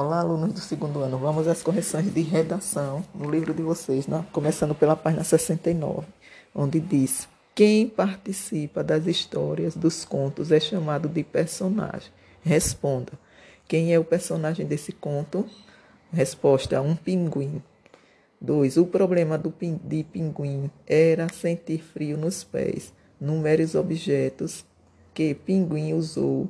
Olá, alunos do segundo ano. Vamos às correções de redação no livro de vocês, né? começando pela página 69, onde diz: Quem participa das histórias dos contos é chamado de personagem. Responda: Quem é o personagem desse conto? Resposta: Um pinguim. 2. O problema do pin de pinguim era sentir frio nos pés. Numere os objetos que pinguim usou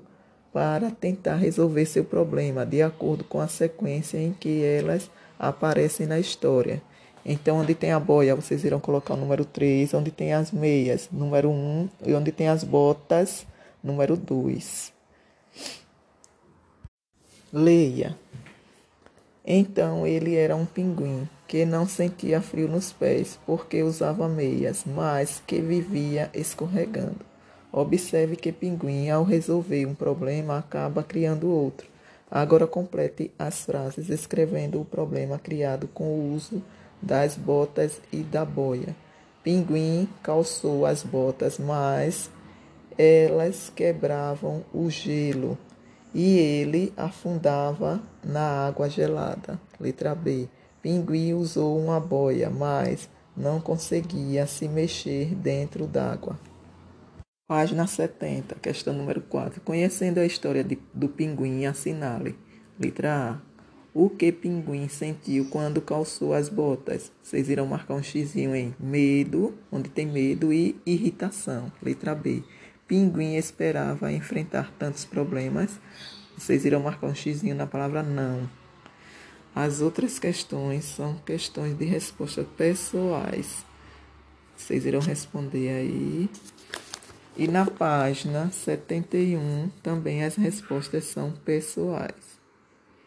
para tentar resolver seu problema de acordo com a sequência em que elas aparecem na história. Então, onde tem a boia, vocês irão colocar o número 3, onde tem as meias, número 1, e onde tem as botas, número 2. Leia. Então ele era um pinguim que não sentia frio nos pés porque usava meias, mas que vivia escorregando. Observe que pinguim, ao resolver um problema, acaba criando outro. Agora complete as frases escrevendo o problema criado com o uso das botas e da boia. Pinguim calçou as botas, mas elas quebravam o gelo e ele afundava na água gelada. Letra B. Pinguim usou uma boia, mas não conseguia se mexer dentro d'água. Página 70, questão número 4. Conhecendo a história de, do pinguim, assinale. Letra A. O que pinguim sentiu quando calçou as botas? Vocês irão marcar um xizinho em medo, onde tem medo, e irritação. Letra B. Pinguim esperava enfrentar tantos problemas. Vocês irão marcar um xizinho na palavra não. As outras questões são questões de resposta pessoais. Vocês irão responder aí. E na página 71 também as respostas são pessoais.